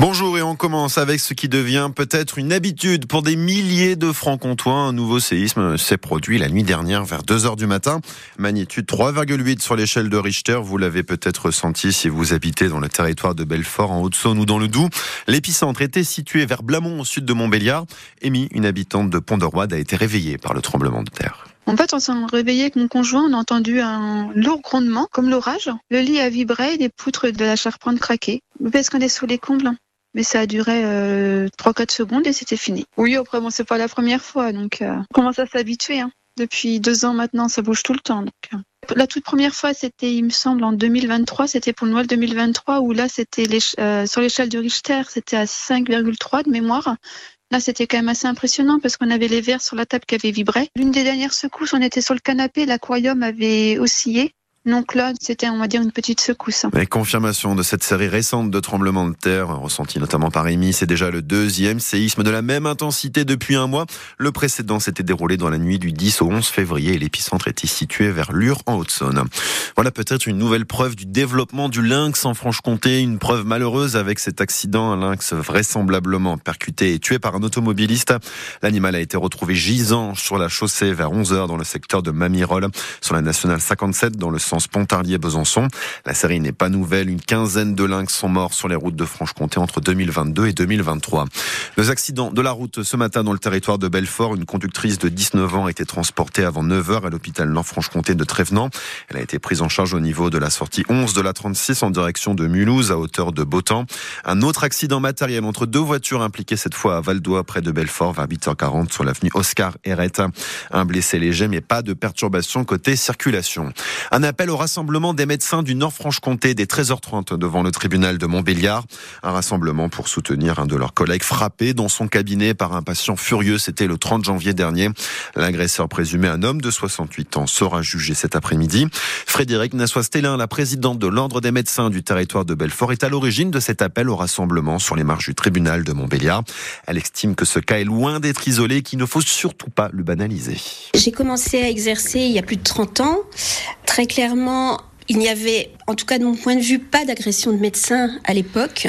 Bonjour et on commence avec ce qui devient peut-être une habitude pour des milliers de francs-comtois. Un nouveau séisme s'est produit la nuit dernière vers 2 heures du matin. Magnitude 3,8 sur l'échelle de Richter. Vous l'avez peut-être ressenti si vous habitez dans le territoire de Belfort, en Haute-Saône ou dans le Doubs. L'épicentre était situé vers Blamont au sud de Montbéliard. Amy, une habitante de Pont-de-Roide, a été réveillée par le tremblement de terre. En fait, on s'est réveillé avec mon conjoint, on a entendu un lourd grondement, comme l'orage. Le lit a vibré, les poutres de la charpente craquaient. Parce qu'on est sous les combles? Mais ça a duré euh, 3-4 secondes et c'était fini. Oui, après, bon, c'est pas la première fois, donc euh, on commence à s'habituer. Hein. Depuis deux ans maintenant, ça bouge tout le temps. Donc, euh. La toute première fois, c'était, il me semble, en 2023, c'était pour le Noël 2023, où là, c'était euh, sur l'échelle de Richter, c'était à 5,3 de mémoire. Là, c'était quand même assez impressionnant parce qu'on avait les verres sur la table qui avaient vibré. L'une des dernières secousses, on était sur le canapé, l'aquarium avait oscillé. Donc là, c'était, on va dire, une petite secousse. Et confirmation de cette série récente de tremblements de terre, ressentie notamment par Amy, c'est déjà le deuxième séisme de la même intensité depuis un mois. Le précédent s'était déroulé dans la nuit du 10 au 11 février et l'épicentre était situé vers Lure en Haute-Saône. Voilà peut-être une nouvelle preuve du développement du lynx en Franche-Comté, une preuve malheureuse avec cet accident, un lynx vraisemblablement percuté et tué par un automobiliste. L'animal a été retrouvé gisant sur la chaussée vers 11 heures dans le secteur de Mamirol, sur la nationale 57 dans le sens Pontarlier-Besançon. La série n'est pas nouvelle. Une quinzaine de lynx sont morts sur les routes de Franche-Comté entre 2022 et 2023. Les accidents de la route ce matin dans le territoire de Belfort. Une conductrice de 19 ans a été transportée avant 9 heures à l'hôpital Nord-Franche-Comté de Trévenant. Elle a été prise en charge au niveau de la sortie 11 de la 36 en direction de Mulhouse à hauteur de Beautemps. Un autre accident matériel entre deux voitures impliquées cette fois à Valdois près de Belfort vers 8h40 sur l'avenue Oscar Herrette. Un blessé léger mais pas de perturbation côté circulation. Un appel au rassemblement des médecins du Nord-Franche-Comté dès 13h30 devant le tribunal de Montbéliard. Un rassemblement pour soutenir un de leurs collègues frappé dans son cabinet par un patient furieux. C'était le 30 janvier dernier. L'agresseur présumé, un homme de 68 ans, sera jugé cet après-midi. Frédéric Nassois-Stélin, la présidente de l'Ordre des médecins du territoire de Belfort, est à l'origine de cet appel au rassemblement sur les marches du tribunal de Montbéliard. Elle estime que ce cas est loin d'être isolé et qu'il ne faut surtout pas le banaliser. J'ai commencé à exercer il y a plus de 30 ans. Très clairement, clairement il n'y avait, en tout cas de mon point de vue, pas d'agression de médecin à l'époque.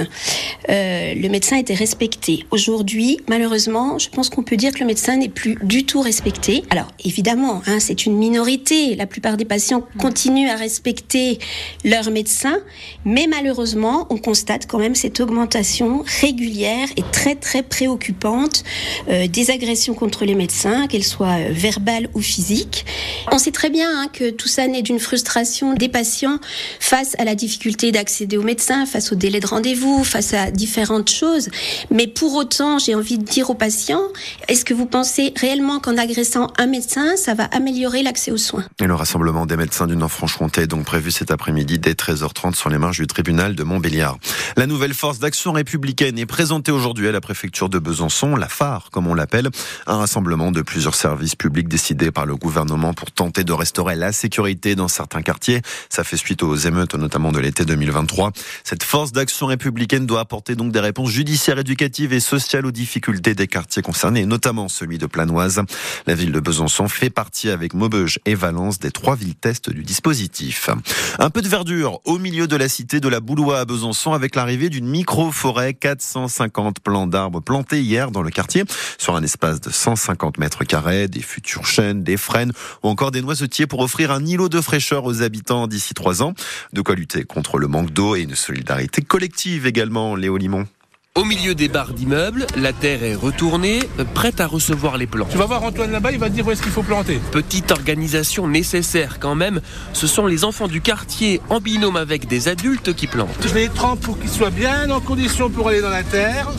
Euh, le médecin était respecté. Aujourd'hui, malheureusement, je pense qu'on peut dire que le médecin n'est plus du tout respecté. Alors, évidemment, hein, c'est une minorité. La plupart des patients continuent à respecter leur médecin, mais malheureusement, on constate quand même cette augmentation régulière et très très préoccupante euh, des agressions contre les médecins, qu'elles soient euh, verbales ou physiques. On sait très bien hein, que tout ça naît d'une frustration des patients face à la difficulté d'accéder au médecin, face au délai de rendez-vous, face à différentes choses. Mais pour autant, j'ai envie de dire aux patients, est-ce que vous pensez réellement qu'en agressant un médecin, ça va améliorer l'accès aux soins? Et le rassemblement des médecins du Nord-Franche-Comté est donc prévu cet après-midi dès 13h30 sur les marges du tribunal de Montbéliard. La nouvelle force d'action républicaine est présentée aujourd'hui à la préfecture de Besançon, la phare comme on l'appelle, un rassemblement de plusieurs services publics décidés par le gouvernement pour tenter de restaurer la sécurité dans certains quartiers. Ça fait suite aux émeutes, notamment de l'été 2023. Cette force d'action républicaine doit apporter donc des réponses judiciaires, éducatives et sociales aux difficultés des quartiers concernés, notamment celui de Planoise. La ville de Besançon fait partie avec Maubeuge et Valence des trois villes tests du dispositif. Un peu de verdure au milieu de la cité de la Boulois à Besançon avec l'arrivée d'une micro-forêt, 450 plants d'arbres plantés hier dans le quartier sur un espace de 150 mètres carrés, des futurs chênes, des frênes ou encore des noisetiers pour offrir un îlot de fraîcheur aux habitants d'ici trois ans. De quoi lutter contre le manque d'eau et une solidarité collective également, Léo Limon. Au milieu des barres d'immeubles, la terre est retournée, prête à recevoir les plants. Tu vas voir Antoine là-bas, il va te dire où est-ce qu'il faut planter. Petite organisation nécessaire quand même, ce sont les enfants du quartier en binôme avec des adultes qui plantent. Je les trempe pour qu'ils soient bien en condition pour aller dans la terre.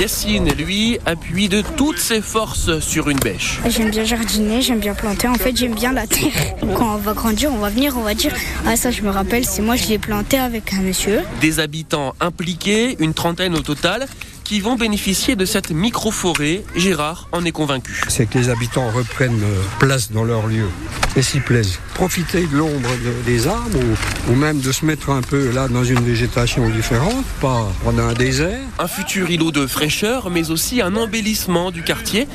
Yacine, lui, appuie de toutes ses forces sur une bêche. J'aime bien jardiner, j'aime bien planter. En fait, j'aime bien la terre. Quand on va grandir, on va venir, on va dire Ah, ça, je me rappelle, c'est moi, je l'ai planté avec un monsieur. Des habitants impliqués, une trentaine au total, qui vont bénéficier de cette micro-forêt. Gérard en est convaincu. C'est que les habitants reprennent euh, place dans leur lieu et s'y plaisent. Profiter de l'ombre des arbres ou, même de se mettre un peu là dans une végétation différente, pas dans un désert. Un futur îlot de fraîcheur, mais aussi un embellissement du quartier.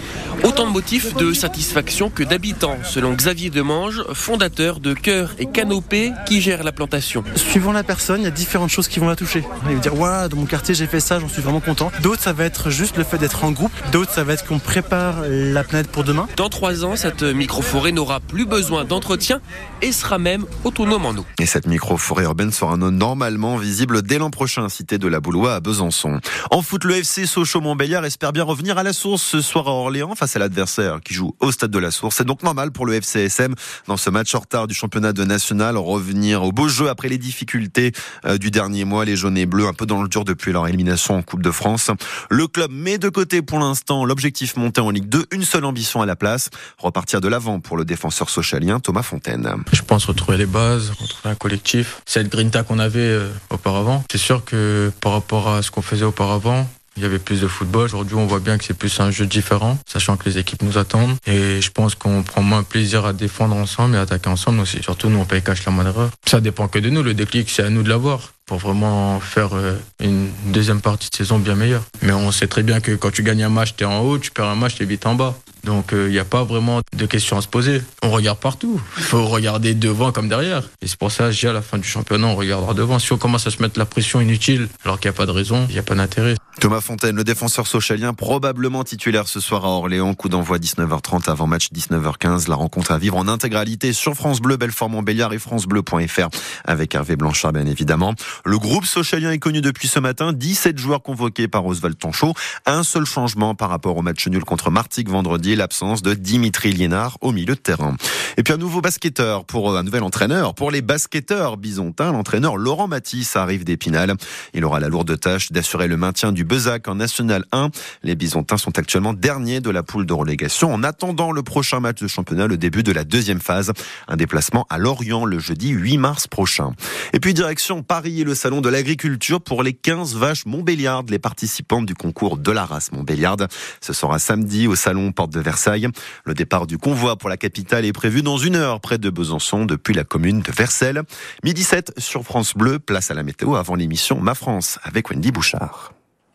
Autant de motifs de satisfaction que d'habitants, selon Xavier Demange, fondateur de Cœur et Canopée, qui gère la plantation. Suivant la personne, il y a différentes choses qui vont la toucher. Il va dire, ouais, dans mon quartier j'ai fait ça, j'en suis vraiment content. D'autres, ça va être juste le fait d'être en groupe. D'autres, ça va être qu'on prépare la planète pour demain. Dans trois ans, cette micro-forêt n'aura plus besoin d'entretien et sera même autonome en eau. Et cette micro-forêt urbaine sera normalement visible dès l'an prochain, cité de la Boulois à Besançon. En foot, le FC Sochaux-Montbéliard espère bien revenir à la source ce soir à Orléans face à l'adversaire qui joue au stade de la source. C'est donc normal pour le FCSM dans ce match en retard du championnat de national revenir au beau jeu après les difficultés euh, du dernier mois. Les jaunes et bleus un peu dans le dur depuis leur élimination en Coupe de France. Le club met de côté pour l'instant l'objectif monté en Ligue 2, une seule ambition à la place, repartir de l'avant pour le défenseur socialien Thomas Fontaine. Je pense retrouver les bases, retrouver un collectif. Cette grinta qu'on avait euh, auparavant. C'est sûr que par rapport à ce qu'on faisait auparavant, il y avait plus de football. Aujourd'hui, on voit bien que c'est plus un jeu différent, sachant que les équipes nous attendent. Et je pense qu'on prend moins plaisir à défendre ensemble et à attaquer ensemble aussi. Surtout, nous, on paye cash la moindre erreur. Ça dépend que de nous. Le déclic, c'est à nous de l'avoir pour vraiment faire euh, une deuxième partie de saison bien meilleure. Mais on sait très bien que quand tu gagnes un match, tu es en haut, tu perds un match, tu es vite en bas. Donc il euh, n'y a pas vraiment de questions à se poser. On regarde partout. Il faut regarder devant comme derrière. Et c'est pour ça, j'ai à la fin du championnat, on regardera devant. Si on commence à se mettre la pression inutile alors qu'il n'y a pas de raison, il n'y a pas d'intérêt. Thomas Fontaine, le défenseur socialien, probablement titulaire ce soir à Orléans. Coup d'envoi 19h30 avant match 19h15. La rencontre à vivre en intégralité sur France Bleu, Belfort-Montbéliard et francebleu.fr avec Hervé Blanchard, bien évidemment. Le groupe socialien est connu depuis ce matin. 17 joueurs convoqués par Oswald Tonchot. Un seul changement par rapport au match nul contre Martigues vendredi, l'absence de Dimitri Liénard au milieu de terrain. Et puis un nouveau basketteur pour un nouvel entraîneur. Pour les basketteurs bisontins, l'entraîneur Laurent Matisse arrive d'Épinal. Il aura la lourde tâche d'assurer le maintien du Bezac en National 1. Les bisontins sont actuellement derniers de la poule de relégation en attendant le prochain match de championnat, le début de la deuxième phase. Un déplacement à Lorient le jeudi 8 mars prochain. Et puis direction Paris et le salon de l'agriculture pour les 15 vaches Montbéliardes, les participantes du concours de la race Montbéliarde. Ce sera samedi au salon Porte Versailles. Le départ du convoi pour la capitale est prévu dans une heure près de Besançon depuis la commune de Versailles. Midi 7 sur France Bleu, place à la météo avant l'émission Ma France avec Wendy Bouchard.